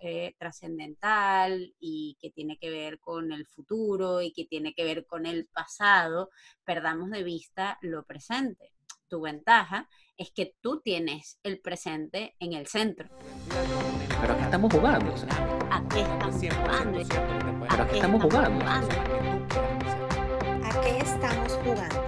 eh, trascendental y que tiene que ver con el futuro y que tiene que ver con el pasado, perdamos de vista lo presente. Tu ventaja es que tú tienes el presente en el centro. Pero aquí estamos jugando. ¿A qué estamos jugando? Pero aquí estamos jugando. ¿A qué estamos jugando?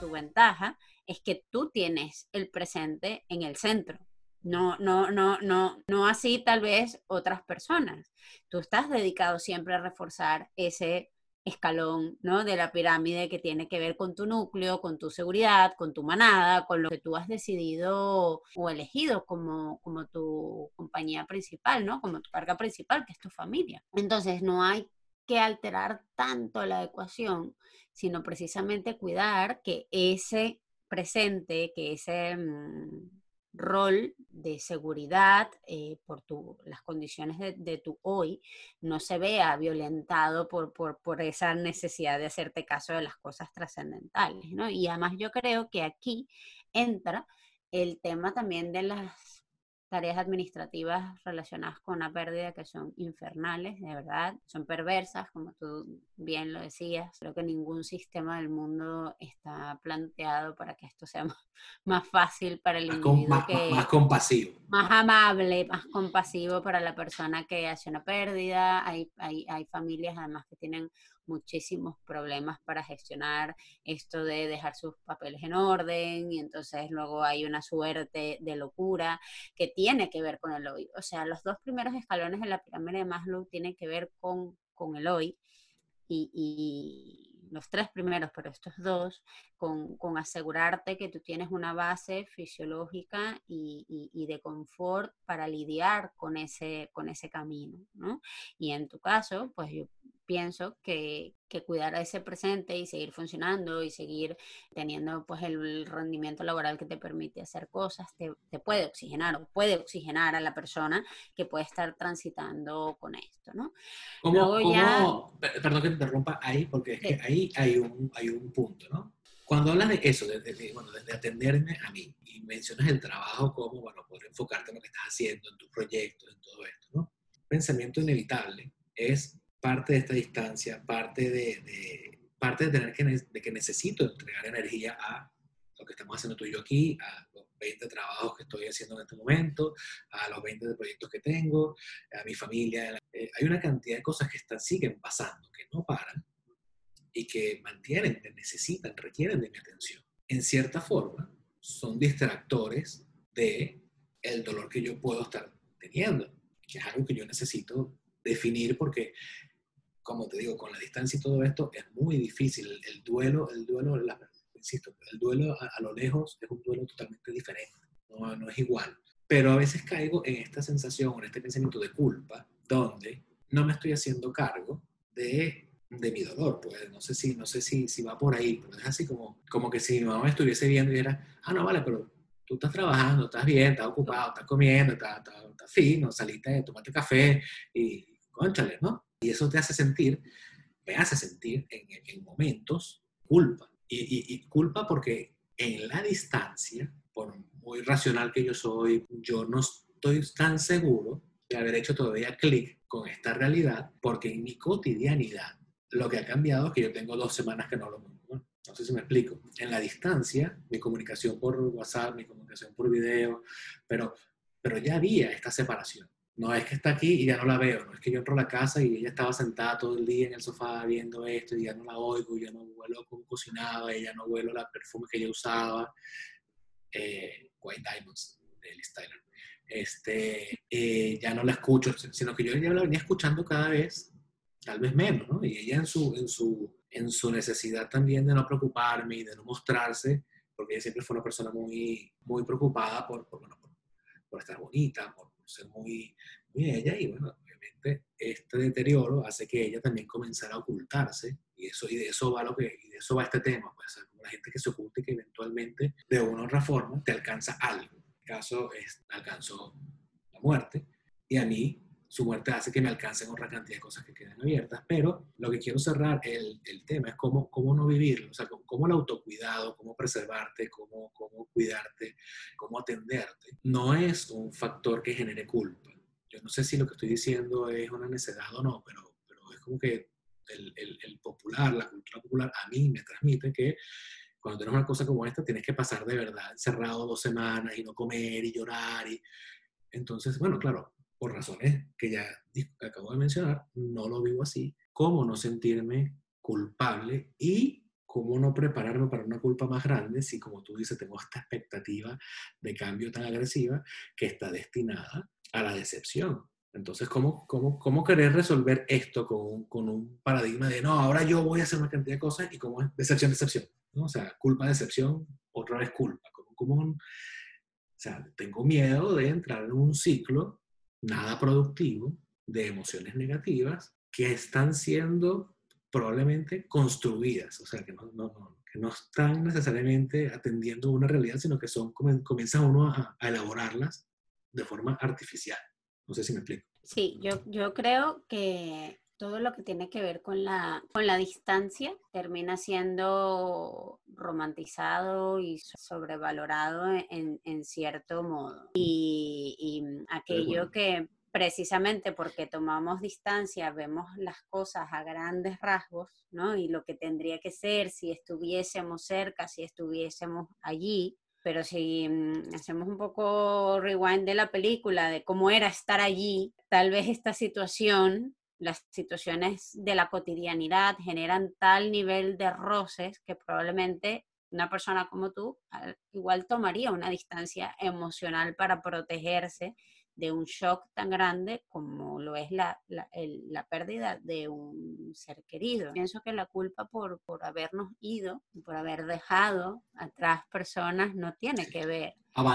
Tu ventaja es que tú tienes el presente en el centro. No, no, no, no, no así tal vez otras personas. Tú estás dedicado siempre a reforzar ese escalón ¿no? de la pirámide que tiene que ver con tu núcleo, con tu seguridad, con tu manada, con lo que tú has decidido o elegido como, como tu compañía principal, ¿no? como tu carga principal, que es tu familia. Entonces no hay que alterar tanto la ecuación, sino precisamente cuidar que ese presente, que ese... Mm, rol de seguridad eh, por tu, las condiciones de, tu hoy no se vea violentado por, por, por, esa necesidad de hacerte caso de las cosas trascendentales, ¿no? Y además yo creo que aquí entra el tema también de las tareas administrativas relacionadas con una pérdida que son infernales, de verdad, son perversas, como tú bien lo decías. Creo que ningún sistema del mundo está planteado para que esto sea más, fácil para el individuo. Más, que, más compasivo. Más amable, más compasivo para la persona que hace una pérdida. Hay, hay, hay familias además que tienen muchísimos problemas para gestionar esto de dejar sus papeles en orden y entonces luego hay una suerte de locura que tiene que ver con el hoy. O sea, los dos primeros escalones de la pirámide de Maslow tienen que ver con, con el hoy y, los tres primeros, pero estos dos, con, con, asegurarte que tú tienes una base fisiológica y, y, y, de confort para lidiar con ese, con ese camino, ¿no? Y en tu caso, pues yo pienso que, que, cuidar a ese presente y seguir funcionando y seguir teniendo pues el rendimiento laboral que te permite hacer cosas, te, te, puede oxigenar o puede oxigenar a la persona que puede estar transitando con esto, ¿no? ¿Cómo, ya... Perdón que te interrumpa ahí, porque es que ahí hay un, hay un punto, ¿no? Cuando hablas de eso, de, de, bueno, de, atenderme a mí, y mencionas el trabajo como, bueno, poder enfocarte en lo que estás haciendo, en tus proyectos, en todo esto, ¿no? Pensamiento inevitable es parte de esta distancia, parte de, de parte de tener que, de que necesito entregar energía a lo que estamos haciendo tú y yo aquí, a los 20 trabajos que estoy haciendo en este momento, a los 20 de proyectos que tengo, a mi familia. Eh, hay una cantidad de cosas que están, siguen pasando, que no paran y que mantienen, necesitan, requieren de mi atención. En cierta forma, son distractores de el dolor que yo puedo estar teniendo, que es algo que yo necesito definir porque como te digo, con la distancia y todo esto, es muy difícil. El, duelo, el duelo, la, insisto, el duelo a, lo lejos es un duelo totalmente diferente, no, no es igual. Pero a veces caigo en esta sensación, en este pensamiento de culpa, donde no me estoy haciendo cargo de, de mi dolor. Pues no sé, si, no sé si, si va por ahí, pero es así como, como que si mi mamá me estuviese viendo y era, ah, no, vale, pero tú estás trabajando, estás bien, estás ocupado, estás comiendo, estás, estás, estás fino, saliste, tomate café y, conchale, ¿no? Y eso te hace sentir, me hace sentir en, en momentos culpa. Y, y, culpa porque en la distancia, por muy racional que yo soy, yo no estoy tan seguro de haber hecho todavía clic con esta realidad, porque en mi cotidianidad lo que ha cambiado es que yo tengo dos semanas que no lo ¿no? no sé si me explico. En la distancia, mi comunicación por WhatsApp, mi comunicación por video, pero, pero ya había esta separación. No es que está aquí y ya no la veo, no es que yo entro a la casa y ella estaba sentada todo el día en el sofá viendo esto y ya no la oigo, ya no huelo cómo cocinaba, ya no huelo la perfume que ella usaba. Eh, White Diamonds de Liz Tyler. Este, eh, ya no la escucho, sino que yo ya la venía escuchando cada vez, tal vez menos, ¿no? Y ella en su, en su, en su necesidad también de no preocuparme y de no mostrarse, porque ella siempre fue una persona muy, muy preocupada por, por, bueno, por, por estar bonita, por ser muy, muy ella y bueno, obviamente este deterioro hace que ella también comenzara a ocultarse y, eso, y de eso va lo que, y de eso va este tema, pues como la gente que se oculta y que eventualmente de una u otra forma te alcanza algo. En este caso es, alcanzó la muerte y a mí su muerte hace que me alcancen otra cantidad de cosas que quedan abiertas, pero lo que quiero cerrar el, el tema es cómo, cómo no vivirlo, o sea, cómo, cómo, el autocuidado, cómo preservarte, cómo, cómo cuidarte, cómo atenderte, no es un factor que genere culpa. yo no sé si lo que estoy diciendo es una necedad o no, pero, pero es como que el, el, el popular, la cultura popular, a mí me transmite que cuando tienes una cosa como esta, tienes que pasar de verdad encerrado dos semanas y no comer y llorar. Y... Entonces, bueno, claro, por razones que ya acabo de mencionar, no lo vivo así. ¿Cómo no sentirme culpable y cómo no prepararme para una culpa más grande si, como tú dices, tengo esta expectativa de cambio tan agresiva que está destinada a la decepción? Entonces, ¿cómo, cómo, cómo querer resolver esto con, con, un paradigma de, no, ahora yo voy a hacer una cantidad de cosas y cómo es decepción, decepción? ¿no? O sea, culpa, decepción, otra vez culpa. Como, sea, tengo miedo de entrar en un ciclo nada productivo de emociones negativas que están siendo probablemente construidas, o sea, que no, no, que no están necesariamente atendiendo una realidad, sino que son, comienza uno a, a elaborarlas de forma artificial. No sé si me explico. Sí, yo, yo creo que todo lo que tiene que ver con la, con la distancia termina siendo romantizado y sobrevalorado en, en cierto modo. Y, y aquello que precisamente porque tomamos distancia, vemos las cosas a grandes rasgos, ¿no? Y lo que tendría que ser si estuviésemos cerca, si estuviésemos allí, pero si mm, hacemos un poco rewind de la película, de cómo era estar allí, tal vez esta situación las situaciones de la cotidianidad generan tal nivel de roces que probablemente una persona como tú igual tomaría una distancia emocional para protegerse de un shock tan grande como lo es la, la, pérdida de un ser querido. Pienso que la culpa por, por habernos ido, por haber dejado atrás personas, no tiene que ver.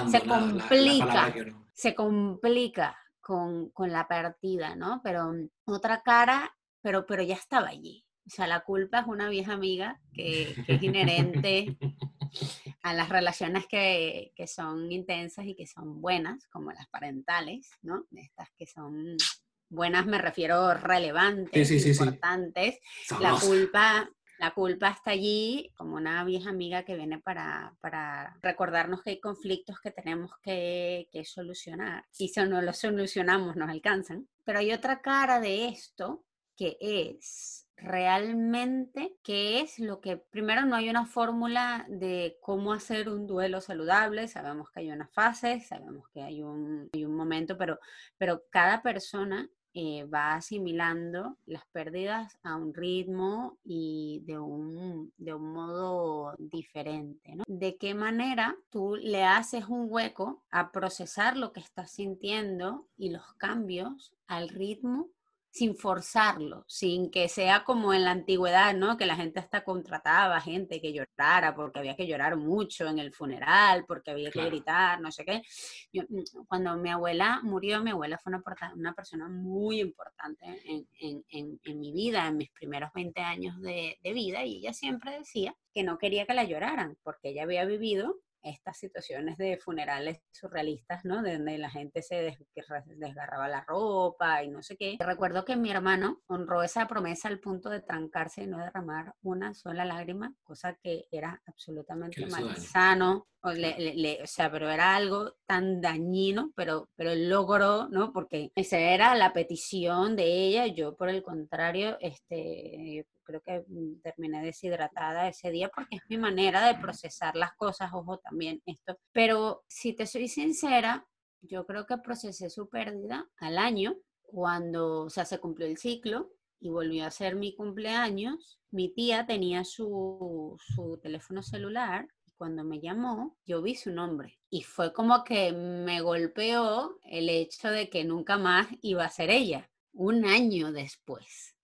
se complica, se complica con, con la partida, ¿no? Pero mm, otra cara, pero, pero ya estaba allí. O sea, la culpa es una vieja amiga que, es inherente a las relaciones que, que, son intensas y que son buenas, como las parentales, ¿no? Estas que son buenas me refiero relevantes, importantes. La culpa, la culpa está allí como una vieja amiga que viene para, recordarnos que hay conflictos que tenemos que, solucionar. Y si no los solucionamos, nos alcanzan. Pero hay otra cara de esto que es realmente qué es lo que, primero no hay una fórmula de cómo hacer un duelo saludable, sabemos que hay una fase, sabemos que hay un, hay un momento, pero, pero cada persona eh, va asimilando las pérdidas a un ritmo y de un, de un modo diferente. ¿no? ¿De qué manera tú le haces un hueco a procesar lo que estás sintiendo y los cambios al ritmo sin forzarlo, sin que sea como en la antigüedad, ¿no? Que la gente hasta contrataba gente que llorara porque había que llorar mucho en el funeral, porque había que gritar, no sé qué. Mm, cuando mi abuela murió, mi abuela fue una, una persona muy importante en, en, en, en, mi vida, en mis primeros 20 años de, de vida, y ella siempre decía que no quería que la lloraran, porque ella había vivido estas situaciones de funerales surrealistas, ¿no? De donde la gente se desgarraba la ropa y no sé qué. Recuerdo que mi hermano honró esa promesa al punto de trancarse y no derramar una sola lágrima, cosa que era absolutamente malsano. O, o sea, pero era algo tan dañino, pero, pero logró, ¿no? Porque esa era la petición de ella. Yo, por el contrario, este, creo que mm, terminé deshidratada ese día porque es mi manera de procesar las cosas, ojo también esto. Pero si te soy sincera, yo creo que procesé su pérdida al año, cuando, o sea, se cumplió el ciclo y volvió a ser mi cumpleaños. Mi tía tenía su, su teléfono celular y cuando me llamó, yo vi su nombre y fue como que me golpeó el hecho de que nunca más iba a ser ella, un año después.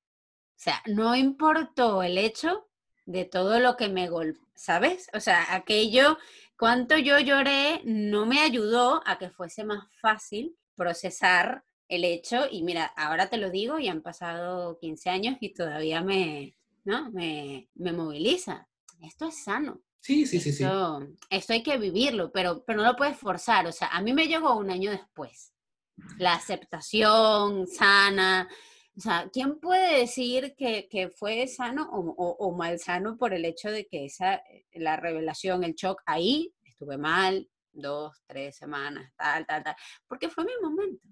O sea, no importó el hecho de todo lo que me golpeó, ¿sabes? O sea, aquello, cuánto yo lloré, no me ayudó a que fuese más fácil procesar el hecho. Y mira, ahora te lo digo y han pasado 15 años y todavía me, ¿no? me, me moviliza. Esto es sano. Sí, sí, sí, sí. Esto hay que vivirlo, pero, pero no lo puedes forzar. O sea, a mí me llegó un año después. La aceptación sana, o sea, ¿quién puede decir que, que fue sano o, o, mal sano por el hecho de que esa, eh, la revelación, el shock, ahí estuve mal, dos, tres semanas, tal, tal, tal, porque fue mi momento.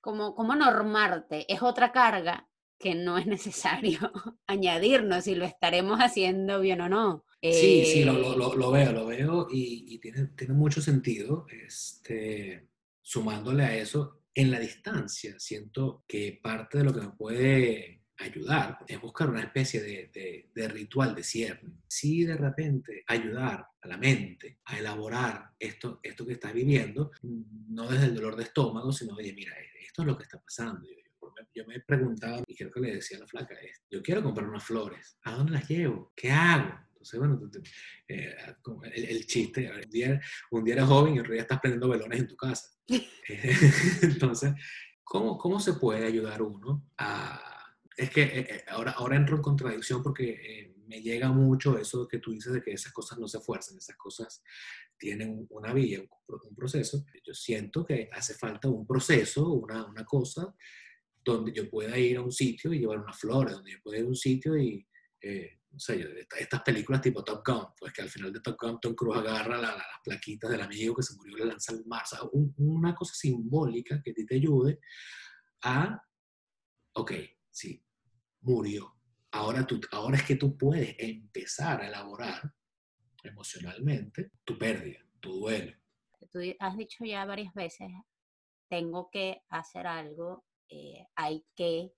como, como normarte, es otra carga que no es necesario añadirnos y lo estaremos haciendo bien o no. Sí, sí, lo, lo, eh, lo, veo, lo veo y, y, tiene, tiene mucho sentido. Este, sumándole a eso, en la distancia, siento que parte de lo que me puede ayudar es buscar una especie de, ritual de cierre. Si de repente ayudar a la mente a elaborar esto, esto que está viviendo, no desde el dolor de estómago, sino, oye, mira, esto es lo que está pasando. Yo, yo me preguntaba, y creo que le decía a la flaca, yo quiero comprar unas flores, ¿a dónde las llevo? ¿Qué hago? Entonces, bueno, eh, el, chiste, un día, un día eres joven y otro día estás prendiendo velones en tu casa. Entonces, ¿cómo, ¿cómo se puede ayudar uno a es que eh, eh, ahora, ahora entro en contradicción porque eh, me llega mucho eso que tú dices de que esas cosas no se fuerzan, esas cosas tienen una vía, un, proceso. Yo siento que hace falta un proceso, una, una, cosa donde yo pueda ir a un sitio y llevar unas flores, donde yo pueda ir a un sitio y, no sé, estas películas tipo Top Gun, pues que al final de Top Gun Tom Cruise agarra las plaquitas del amigo que se murió y le lanza al mar. O sea, una cosa simbólica que te ayude a, ok, sí, murió. Ahora, tú, ahora es que tú puedes empezar a elaborar emocionalmente tu pérdida, tu duelo. Tú has dicho ya varias veces, tengo que hacer algo, eh, hay que,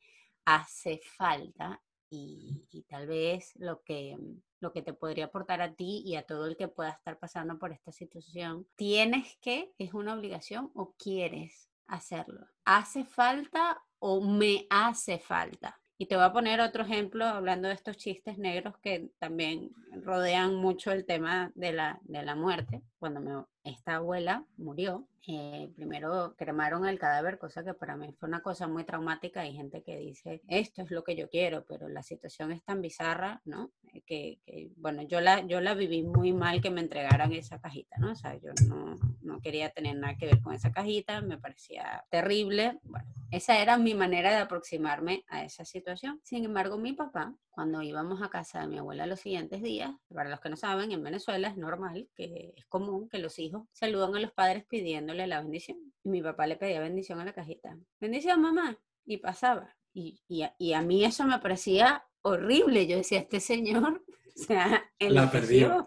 hace falta y, tal vez lo que, lo que te podría aportar a ti y a todo el que pueda estar pasando por esta situación, tienes que, es una obligación o quieres hacerlo. ¿Hace falta o me hace falta? Y te voy a poner otro ejemplo hablando de estos chistes negros que también rodean mucho el tema de la, de la muerte. Cuando me, esta abuela murió, eh, primero cremaron el cadáver, cosa que para mí fue una cosa muy traumática. Hay gente que dice, esto es lo que yo quiero, pero la situación es tan bizarra, ¿no? Eh, que, que, bueno, yo la, yo la viví muy mal que me entregaran esa cajita, ¿no? O sea, yo no, no quería tener nada que ver con esa cajita, me parecía terrible. Bueno, esa era mi manera de aproximarme a esa situación. Sin embargo, mi papá, cuando íbamos a casa de mi abuela los siguientes días, para los que no saben, en Venezuela es normal, que es común que los hijos saludan a los padres pidiéndole la bendición. Y mi papá le pedía bendición a la cajita. Bendición, mamá. Y pasaba. Y, y, y a mí eso me parecía horrible. Yo decía, este señor, o sea, la perdió.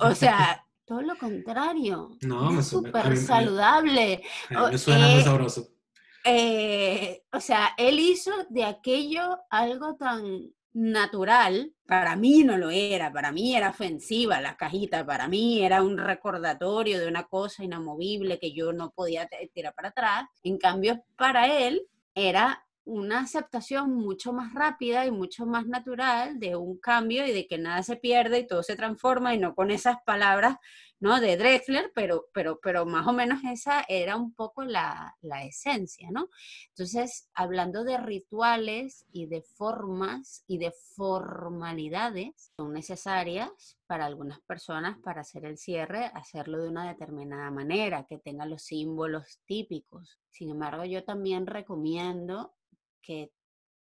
O sea, todo lo contrario. No, es súper saludable. me suena muy eh, sabroso eh, o sea, él hizo de aquello algo tan natural, para mí no lo era, para mí era ofensiva la cajita, para mí era un recordatorio de una cosa inamovible que yo no podía tirar para atrás, en cambio para él era una aceptación mucho más rápida y mucho más natural de un cambio y de que nada se pierde y todo se transforma y no con esas palabras ¿no? De Drexler, pero, pero, pero más o menos esa era un poco la, la esencia, ¿no? Entonces, hablando de rituales y de formas y de formalidades, son necesarias para algunas personas para hacer el cierre, hacerlo de una determinada manera, que tenga los símbolos típicos. Sin embargo, yo también recomiendo que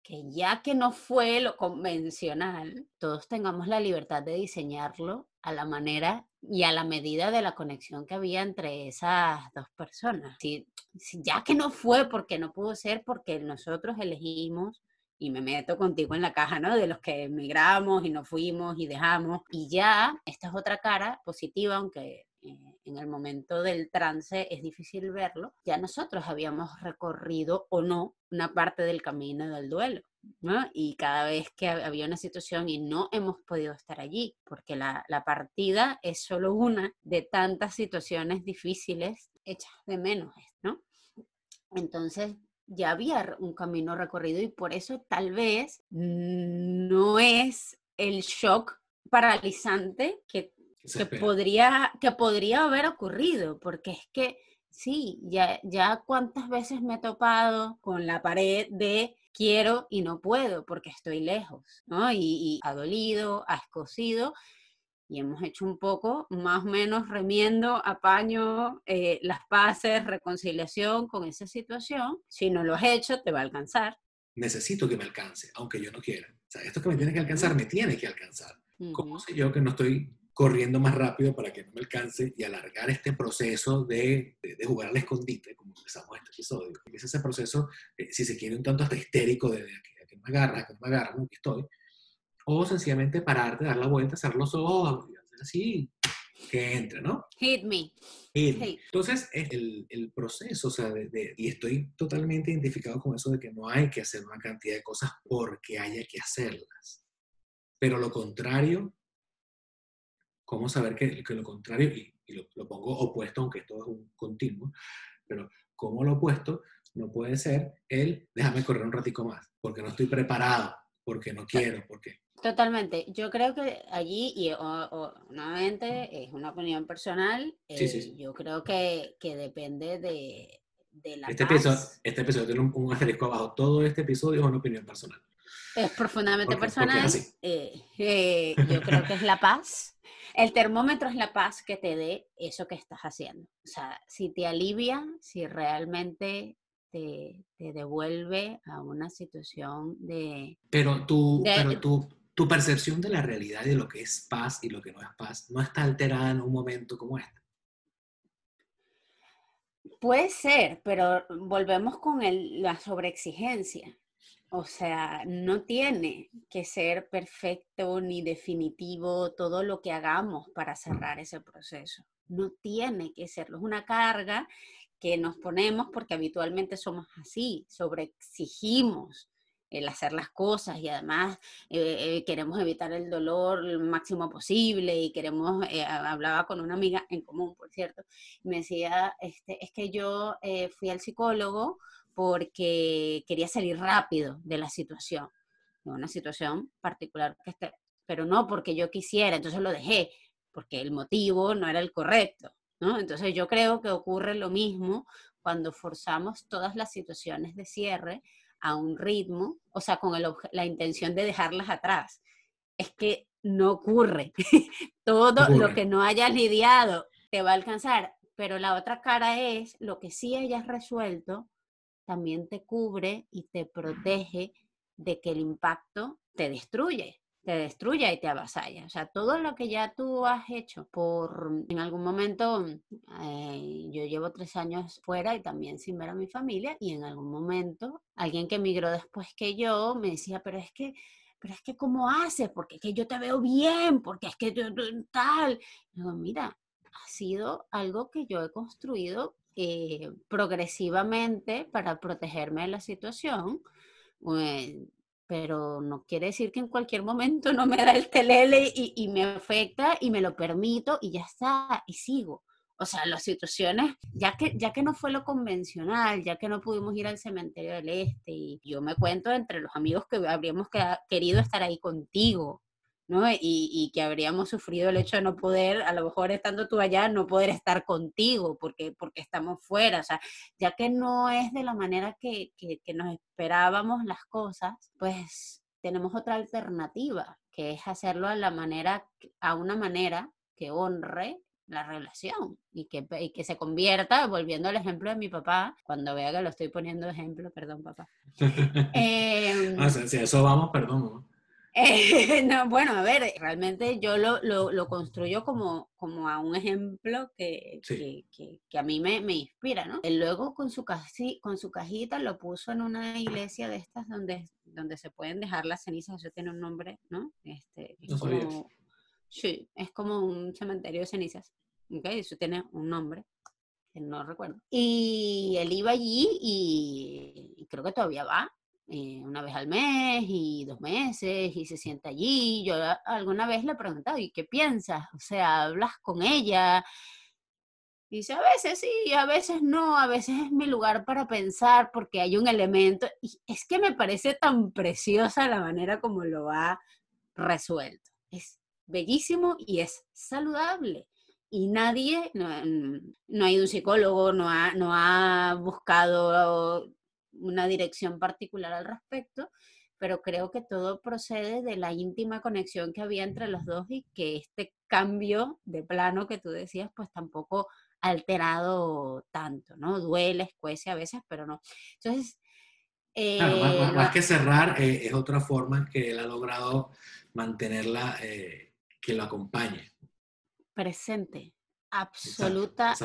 que ya que no fue lo convencional, todos tengamos la libertad de diseñarlo a la manera y a la medida de la conexión que había entre esas dos personas. Si, ya que no fue porque no pudo ser, porque nosotros elegimos, y me meto contigo en la caja, ¿no? De los que emigramos y nos fuimos y dejamos, y ya, esta es otra cara positiva, aunque en el momento del trance es difícil verlo, ya nosotros habíamos recorrido o no una parte del camino del duelo. ¿no? Y cada vez que había una situación y no hemos podido estar allí, porque la, la partida es solo una de tantas situaciones difíciles hechas de menos, ¿no? Entonces, ya había un camino recorrido y por eso tal vez no es el shock paralizante que que podría, que podría haber ocurrido, porque es que sí, ya, ya cuántas veces me he topado con la pared de quiero y no puedo porque estoy lejos, ¿no? Y, ha dolido, ha escocido, y hemos hecho un poco, más o menos remiendo, apaño, eh, las paces, reconciliación con esa situación. Si no lo has hecho, te va a alcanzar. Necesito que me alcance, aunque yo no quiera. O sea, esto que me tiene que alcanzar, me tiene que alcanzar. ¿Cómo sé yo que no estoy corriendo más rápido para que no me alcance y alargar este proceso de, de, jugar al escondite, como empezamos este episodio. Es ese proceso, eh, si se quiere, un tanto hasta histérico de, que, me agarra, que no me agarra, aquí estoy. O sencillamente pararte, dar la vuelta, cerrar los ojos, así, que entre, ¿no? Hit me. Entonces, el, el, proceso, o sea, de, y estoy totalmente identificado con eso de que no hay que hacer una cantidad de cosas porque haya que hacerlas. Pero lo contrario, ¿cómo saber que, que lo contrario, y, lo, lo, pongo opuesto, aunque esto es un continuo, pero como lo opuesto no puede ser el déjame correr un ratico más, porque no estoy preparado, porque no quiero, porque Totalmente. Yo creo que allí, y nuevamente es una opinión personal, eh, yo creo que, que depende de, de la este Episodio, este episodio tiene un, asterisco abajo. Todo este episodio es una opinión personal. Es profundamente personal. Eh, eh, yo creo que es la paz. El termómetro es la paz que te dé eso que estás haciendo. O sea, si te alivia, si realmente te, te devuelve a una situación de... Pero tú, pero tú, tu percepción de la realidad y de lo que es paz y lo que no es paz no está alterada en un momento como este. Puede ser, pero volvemos con la sobreexigencia. O sea, no tiene que ser perfecto ni definitivo todo lo que hagamos para cerrar ese proceso. No tiene que serlo. Es una carga que nos ponemos porque habitualmente somos así, sobreexigimos el hacer las cosas y además eh, eh, queremos evitar el dolor lo máximo posible y queremos, eh, hablaba con una amiga en común, por cierto, y me decía, este, es que yo fui al psicólogo porque quería salir rápido de la situación, de una situación particular, que esté, pero no porque yo quisiera, entonces lo dejé, porque el motivo no era el correcto. ¿no? Entonces yo creo que ocurre lo mismo cuando forzamos todas las situaciones de cierre a un ritmo, o sea, con la intención de dejarlas atrás. Es que no ocurre. Todo lo que no hayas lidiado te va a alcanzar, pero la otra cara es lo que sí hayas resuelto, también te cubre y te protege de que el impacto te destruye te destruya y te avasalla. O sea, todo lo que ya tú has hecho por, en algún momento, eh, yo llevo tres años fuera y también sin ver a mi familia, y en algún momento alguien que emigró después que yo me decía, pero es que, pero es que ¿cómo haces? Porque es que yo te veo bien, porque es que tal. digo, mira, ha sido algo que yo he construido eh, progresivamente para protegerme de la situación. Pues, pero no quiere decir que en cualquier momento no me da el telele y, me afecta y me lo permito y ya está, y sigo. O sea, las situaciones, ya que, ya que no fue lo convencional, ya que no pudimos ir al cementerio del Este, y yo me cuento entre los amigos que habríamos querido estar ahí contigo, ¿no? Y, que habríamos sufrido el hecho de no poder, a lo mejor estando tú allá, no poder estar contigo porque, porque estamos fuera, o sea, ya que no es de la manera que, que, que nos esperábamos las cosas, pues tenemos otra alternativa, que es hacerlo a la manera, a una manera que honre la relación y que, y que se convierta, volviendo al ejemplo de mi papá, cuando vea que lo estoy poniendo ejemplo, perdón papá. eh, ah, si eso vamos, perdón. Eh, no, bueno, a ver, realmente yo lo, lo, lo, construyo como, como a un ejemplo que, que, que, a mí me, me, inspira, ¿no? Él luego con su, casi, con su cajita lo puso en una iglesia de estas donde, donde se pueden dejar las cenizas, eso tiene un nombre, ¿no? Este, es como, sí, es como un cementerio de cenizas, ¿ok? Eso tiene un nombre que no recuerdo. Y él iba allí y creo que todavía va, eh, una vez al mes y dos meses y se sienta allí. Yo alguna vez le he preguntado, ¿y qué piensas? O sea, ¿hablas con ella? Dice, a veces sí, a veces no, a veces es mi lugar para pensar porque hay un elemento. Y es que me parece tan preciosa la manera como lo ha resuelto. Es bellísimo y es saludable. Y nadie, no, no ha ido un psicólogo, no ha, no ha buscado una dirección particular al respecto, pero creo que todo procede de la íntima conexión que había entre los dos y que este cambio de plano que tú decías, pues tampoco ha alterado tanto, ¿no? Duele, escuece a veces, pero no. Entonces... Eh, más, que cerrar, eh, es otra forma que él ha logrado mantenerla, eh, que lo acompañe. presente. Absoluta,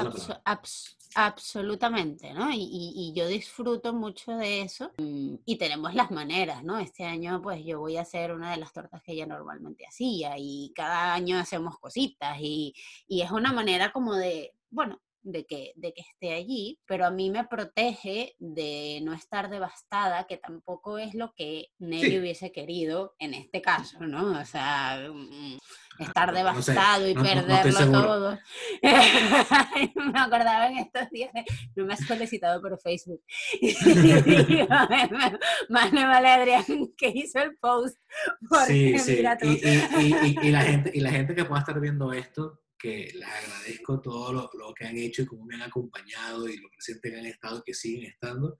absolutamente, ¿no? Y, yo disfruto mucho de eso mm, y tenemos las maneras, ¿no? Este año pues yo voy a hacer una de las tortas que ella normalmente hacía y cada año hacemos cositas y, y es una manera como de, bueno, de que, de que esté allí, pero a mí me protege de no estar devastada, que tampoco es lo que Nelly hubiese querido en este caso, ¿no? O sea, mm, ah, estar devastado y perderlo todo. me acordaba en estos días, no me has felicitado por Facebook. Más me vale Adrián que hizo el post. Sí, sí. Y, y, la gente, y la gente que pueda estar viendo esto, que les agradezco todo lo, lo, que han hecho y cómo me han acompañado y lo presente que han estado y que siguen estando.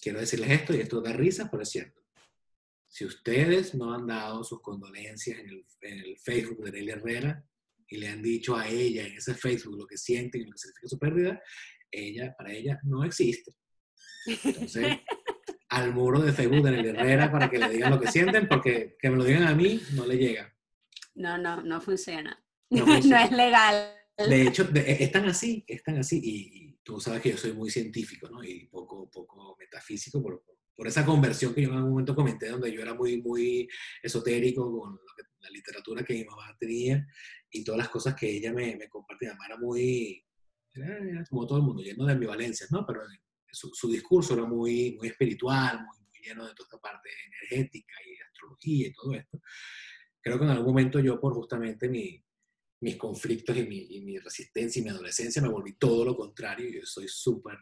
Quiero decirles esto y esto da risa, pero es cierto. Si ustedes no han dado sus condolencias en el, en el Facebook de Nelly Herrera y le han dicho a ella en ese Facebook lo que sienten y lo que significa su pérdida, ella, para ella no existe. Entonces, al muro de Facebook de Nelly Herrera para que le digan lo que sienten, porque que me lo digan a mí no le llega. No, no, no funciona. No, es legal. De hecho, e, están así, están así. Y, tú sabes que yo soy muy científico, ¿no? Y poco, poco metafísico por, por, esa conversión que yo en algún momento comenté, donde yo era muy, muy esotérico con la literatura que mi mamá tenía y todas las cosas que ella me, me compartía. Mi mamá era muy, como todo el mundo, lleno de ambivalencias, ¿no? Pero su, su, discurso era muy, muy espiritual, muy, muy lleno de toda esta parte energética y astrología y todo esto. Creo que en algún momento yo, por justamente mi, mis conflictos y mi, y mi, resistencia y mi adolescencia, me volví todo lo contrario. Yo soy súper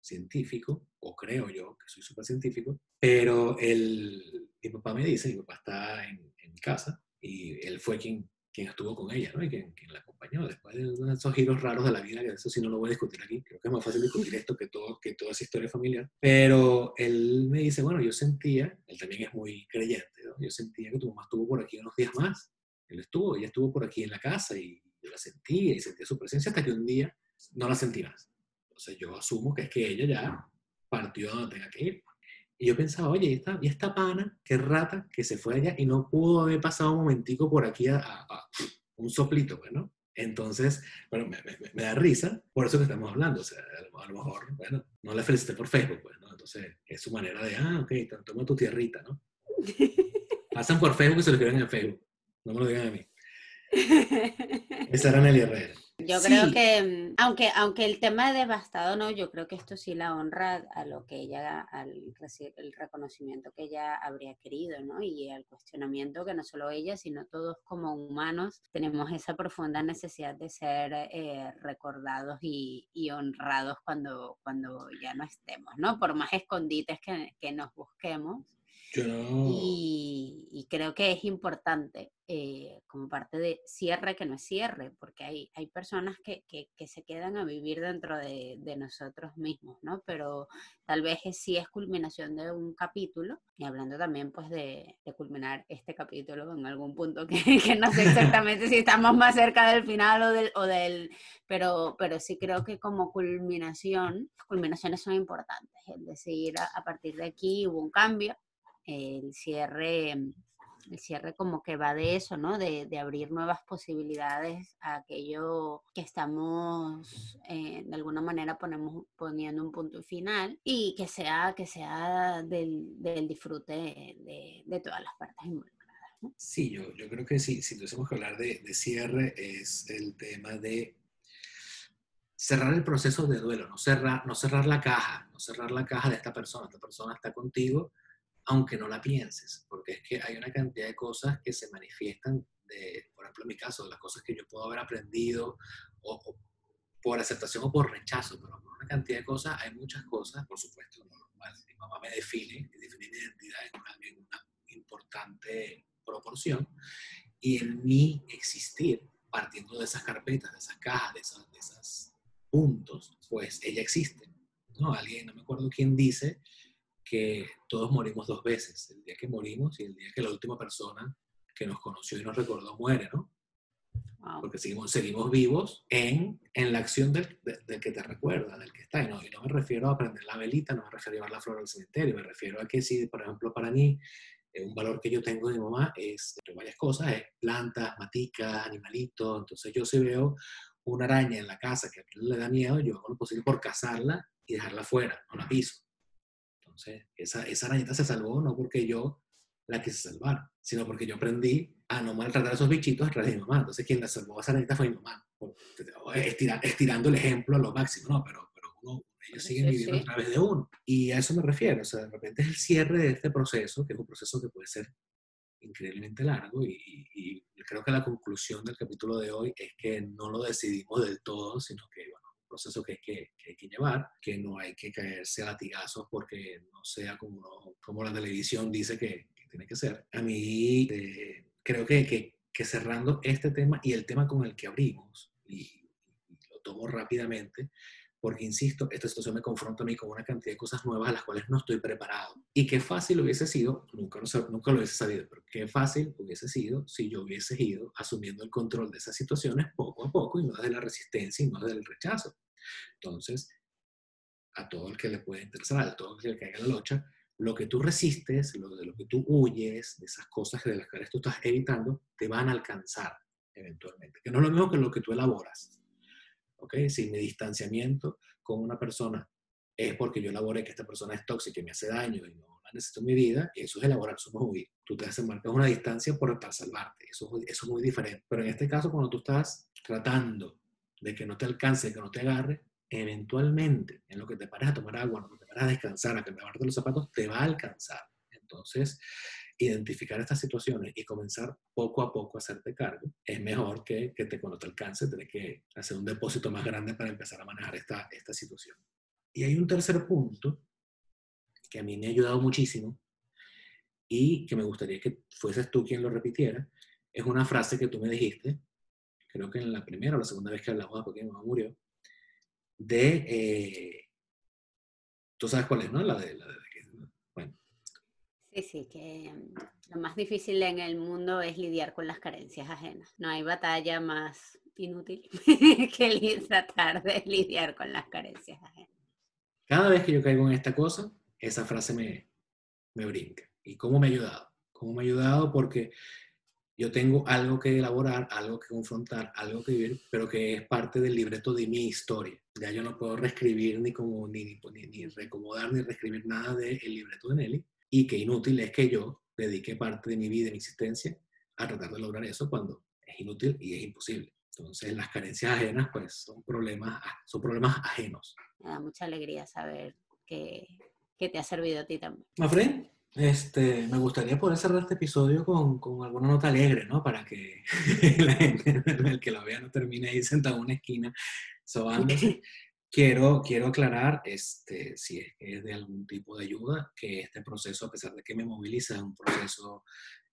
científico, o creo yo que soy súper científico, pero el, mi papá me dice, mi papá está en, en, casa y él fue quien, quien estuvo con ella, ¿no? Y quien, quien, la acompañó después de esos giros raros de la vida, que eso sí no lo voy a discutir aquí, creo que es más fácil discutir esto que, todo, que toda esa historia familiar, pero él me dice, bueno, yo sentía, él también es muy creyente, ¿no? yo sentía que tu mamá estuvo por aquí unos días más él estuvo, ella estuvo por aquí en la casa y yo la sentía y sentía su presencia hasta que un día no la sentí más. Entonces yo asumo que es que ella ya partió donde tenga que ir. Y yo pensaba, oye, ¿y esta, y esta pana, qué rata, que se fue allá y no pudo haber pasado un momentico por aquí a, un soplito, pues, ¿no? Entonces, bueno, me, me, da risa, por eso que estamos hablando. O sea, a lo, mejor, bueno, no la felicité por Facebook, pues, ¿no? Entonces, es su manera de, ah, ok, toma tu tierrita, ¿no? Pasan por Facebook y se lo escriben en Facebook no me lo digan a mí. Esa era Nelly Herrera. Yo creo que, mm, aunque, aunque el tema de devastado no, yo creo que esto sí la honra a lo que ella, al el reconocimiento que ella habría querido, ¿no? Y al cuestionamiento que no solo ella, sino todos como humanos tenemos esa profunda necesidad de ser eh, recordados y, y, honrados cuando, cuando ya no estemos, ¿no? Por más escondites que, que nos busquemos, y, creo que es importante eh, como parte de cierre que no es cierre, porque hay, hay personas que, que, se quedan a vivir dentro de, de, nosotros mismos, ¿no? Pero tal vez sí es culminación de un capítulo, y hablando también pues de, de culminar este capítulo en algún punto que, que, no sé exactamente si estamos más cerca del final o del, o del pero, pero sí creo que como culminación, culminaciones son importantes, es decir, a partir de aquí hubo un cambio, el cierre, el cierre como que va de eso, ¿no? De, abrir nuevas posibilidades a aquello que estamos eh, de alguna manera ponemos, poniendo un punto final y que sea, que sea del, disfrute de, todas las partes involucradas. Sí, yo, yo creo que sí, si tuviésemos que hablar de, de cierre es el tema de cerrar el proceso de duelo, no cerrar, no cerrar la caja, no cerrar la caja de esta persona, esta persona está contigo, aunque no la pienses, porque es que hay una cantidad de cosas que se manifiestan, de, por ejemplo, en mi caso, de las cosas que yo puedo haber aprendido o, por aceptación o por rechazo, pero por una cantidad de cosas, hay muchas cosas, por supuesto, mi mamá me define, define mi identidad en una, en una importante proporción, y en mi existir, partiendo de esas carpetas, de esas cajas, de esos, de esos puntos, pues ella existe. ¿no? Alguien, no me acuerdo quién dice, que todos morimos dos veces, el día que morimos y el día que la última persona que nos conoció y nos recordó muere, ¿no? Porque seguimos, seguimos vivos en, en la acción del, que te recuerda, del que está. Y no, y no me refiero a prender la velita, no me refiero a llevar la flor al cementerio, me refiero a que si, por ejemplo, para mí, eh, un valor que yo tengo de mi mamá es varias cosas, es plantas, maticas, animalitos. Entonces yo si veo una araña en la casa que a mí le da miedo, yo hago lo posible por cazarla y dejarla fuera, no la piso. Entonces, esa, esa arañita se salvó no porque yo la quise salvar, sino porque yo aprendí a no maltratar a esos bichitos a través de mi mamá. Entonces, quien la salvó a esa arañita fue mi mamá. estirando el ejemplo a lo máximo, ¿no? Pero, pero uno, ellos siguen viviendo a través de uno. Y a eso me refiero. O sea, de repente es el cierre de este proceso, que es un proceso que puede ser increíblemente largo y, y, creo que la conclusión del capítulo de hoy es que no lo decidimos del todo, sino que, proceso que que, que, hay que llevar, que no hay que caerse a latigazos porque no sea como, como la televisión dice que, tiene que ser. A mí eh, creo que, que, cerrando este tema y el tema con el que abrimos, y, lo tomo rápidamente, porque insisto, esta situación me confronta a mí con una cantidad de cosas nuevas a las cuales no estoy preparado. Y qué fácil hubiese sido, nunca nunca lo hubiese sabido, pero qué fácil hubiese sido si yo hubiese ido asumiendo el control de esas situaciones poco a poco y no desde la resistencia y no desde el rechazo. Entonces, a todo el que le puede interesar, a todo el que le caiga la locha, lo que tú resistes, lo de lo que tú huyes, de esas cosas de las cuales tú estás evitando, te van a alcanzar eventualmente. Que no es lo mismo que lo que tú elaboras. ¿Ok? Si mi distanciamiento con una persona es porque yo elaboré que esta persona es tóxica y me hace daño y no la necesito en mi vida, eso es elaborar, eso es huir. Tú te haces marcar una distancia por, salvarte. Eso, eso es muy diferente. Pero en este caso, cuando tú estás tratando de que no te alcance, que no te agarre, eventualmente, en lo que te pares a tomar agua, en lo que te pares a descansar, a lavarte los zapatos, te va a alcanzar. Entonces, identificar estas situaciones y comenzar poco a poco a hacerte cargo es mejor que, que te, cuando te alcance tener que hacer un depósito más grande para empezar a manejar esta, esta situación. Y hay un tercer punto que a mí me ha ayudado muchísimo y que me gustaría que fueses tú quien lo repitiera. Es una frase que tú me dijiste, creo que en la primera o la segunda vez que hablamos, porque mi mamá murió, de, eh, tú sabes cuál es, ¿no? La de, la de. Sí, sí, que mm, lo más difícil en el mundo es lidiar con las carencias ajenas. No hay batalla más inútil que tratar de lidiar con las carencias ajenas. Cada vez que yo caigo en esta cosa, esa frase me, me brinca. ¿Y cómo me ha ayudado? ¿Cómo me ha ayudado? Porque yo tengo algo que elaborar, algo que confrontar, algo que vivir, pero que es parte del libreto de mi historia. Ya yo no puedo reescribir ni, como, ni, ni, ni recomodar ni reescribir nada del libreto de Nelly. Y que inútil es que yo dedique parte de mi vida y mi existencia a tratar de lograr eso cuando es inútil y es imposible. Entonces, las carencias ajenas, pues, son problemas, son problemas ajenos. Me da mucha alegría saber que, que te ha servido a ti también. Mafren, este, me gustaría poder cerrar este episodio con, con alguna nota alegre, ¿no? Para que la gente, el que lo vea, no termine ahí sentado en una esquina sobándose. Quiero, quiero aclarar, este, si es que es de algún tipo de ayuda, que este proceso, a pesar de que me moviliza, es un proceso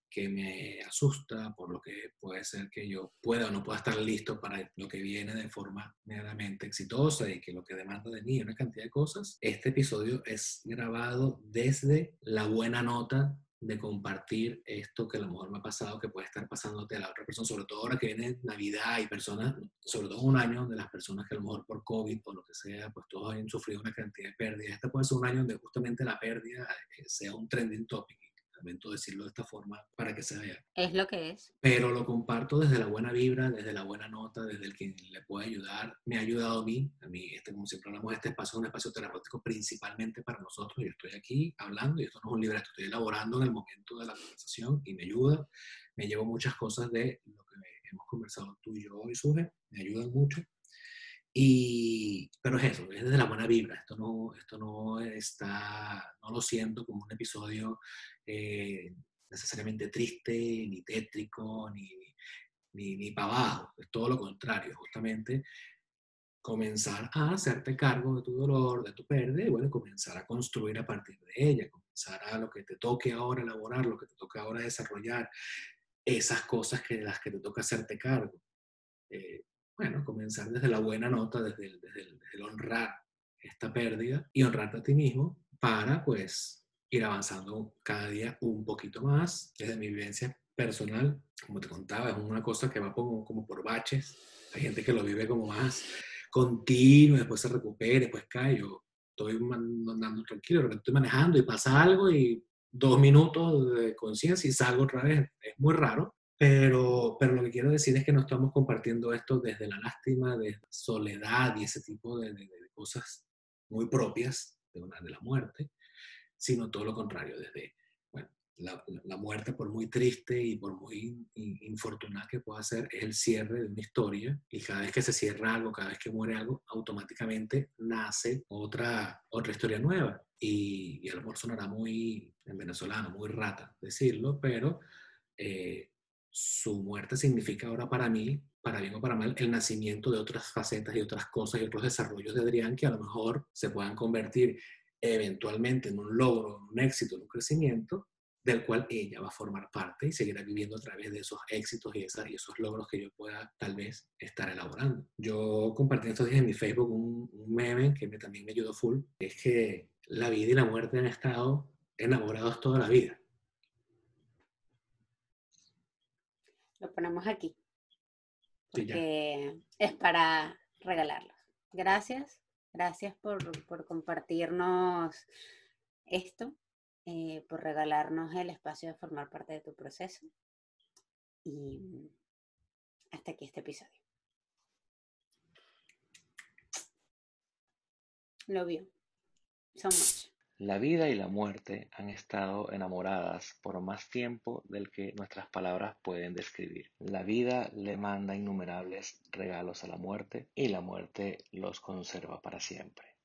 que me asusta, por lo que puede ser que yo pueda o no pueda estar listo para lo que viene de forma medianamente exitosa y que lo que demanda de mí una cantidad de cosas. Este episodio es grabado desde la buena nota de compartir esto que a lo mejor me ha pasado, que puede estar pasándote a la otra persona, sobre todo ahora que viene Navidad y personas, sobre todo un año de las personas que a lo mejor por COVID o lo que sea, pues todos han sufrido una cantidad de pérdidas. Este puede ser un año donde justamente la pérdida eh, sea un trending topic lamento decirlo de esta forma para que se vea. Es lo que es. Pero lo comparto desde la buena vibra, desde la buena nota, desde el que le puede ayudar. Me ha ayudado a mí, a mí, este, como siempre hablamos, este espacio es un espacio terapéutico principalmente para nosotros. Yo estoy aquí hablando y esto no es un libreto, estoy elaborando en el momento de la conversación y me ayuda. Me llevo muchas cosas de lo que hemos conversado tú y yo hoy, Suje, me ayudan mucho. Y, pero es eso, es desde la buena vibra. Esto no, esto no está, no lo siento como un episodio eh, necesariamente triste, ni tétrico, ni, ni, ni abajo. Es todo lo contrario, justamente comenzar a hacerte cargo de tu dolor, de tu pérdida, y bueno, comenzar a construir a partir de ella, comenzar a lo que te toque ahora elaborar, lo que te toque ahora desarrollar, esas cosas que las que te toca hacerte cargo. Eh, bueno, comenzar desde la buena nota, desde el, desde, el, honrar esta pérdida y honrarte a ti mismo para pues ir avanzando cada día un poquito más. Desde mi vivencia personal, como te contaba, es una cosa que va como, como por baches. Hay gente que lo vive como más continuo, después se recupera, después cae. Yo estoy andando tranquilo, estoy manejando y pasa algo y dos minutos de conciencia y salgo otra vez. Es muy raro, pero, pero lo que quiero decir es que no estamos compartiendo esto desde la lástima, de soledad y ese tipo de, de, cosas muy propias de, una, de la muerte, sino todo lo contrario, desde la, muerte, por muy triste y por muy infortunada que pueda ser, es el cierre de una historia y cada vez que se cierra algo, cada vez que muere algo, automáticamente nace otra, otra historia nueva. Y, y a lo mejor sonará muy en venezolano, muy rata decirlo, pero eh, su muerte significa ahora para mí, para bien o para mal, el nacimiento de otras facetas y otras cosas y otros desarrollos de Adrián que a lo mejor se puedan convertir eventualmente en un logro, un éxito, en un crecimiento, del cual ella va a formar parte y seguirá viviendo a través de esos éxitos y, y esos logros que yo pueda tal vez estar elaborando. Yo compartí estos días en mi Facebook un, meme que me, también me ayudó full, es que la vida y la muerte han estado enamorados toda la vida. Lo ponemos aquí, porque es para regalarlos. Gracias, gracias por, por compartirnos esto eh, por regalarnos el espacio de formar parte de tu proceso. Y hasta aquí este episodio. Lo vio. So much. La vida y la muerte han estado enamoradas por más tiempo del que nuestras palabras pueden describir. La vida le manda innumerables regalos a la muerte y la muerte los conserva para siempre.